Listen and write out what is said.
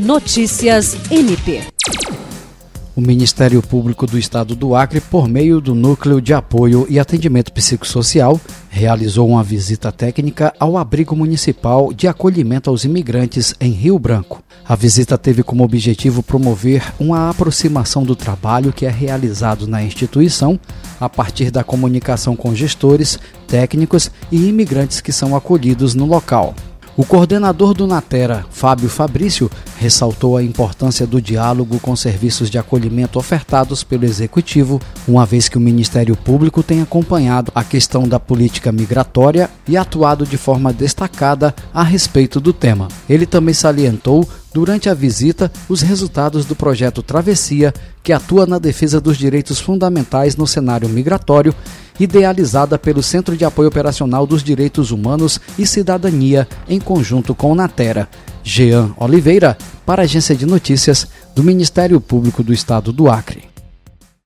Notícias MP. O Ministério Público do Estado do Acre, por meio do Núcleo de Apoio e Atendimento Psicossocial, realizou uma visita técnica ao abrigo municipal de acolhimento aos imigrantes em Rio Branco. A visita teve como objetivo promover uma aproximação do trabalho que é realizado na instituição a partir da comunicação com gestores, técnicos e imigrantes que são acolhidos no local. O coordenador do Natera, Fábio Fabrício, ressaltou a importância do diálogo com serviços de acolhimento ofertados pelo Executivo, uma vez que o Ministério Público tem acompanhado a questão da política migratória e atuado de forma destacada a respeito do tema. Ele também salientou durante a visita os resultados do projeto Travessia, que atua na defesa dos direitos fundamentais no cenário migratório, idealizada pelo Centro de Apoio Operacional dos Direitos Humanos e Cidadania, em conjunto com o Natera. Jean Oliveira, para a Agência de Notícias do Ministério Público do Estado do Acre.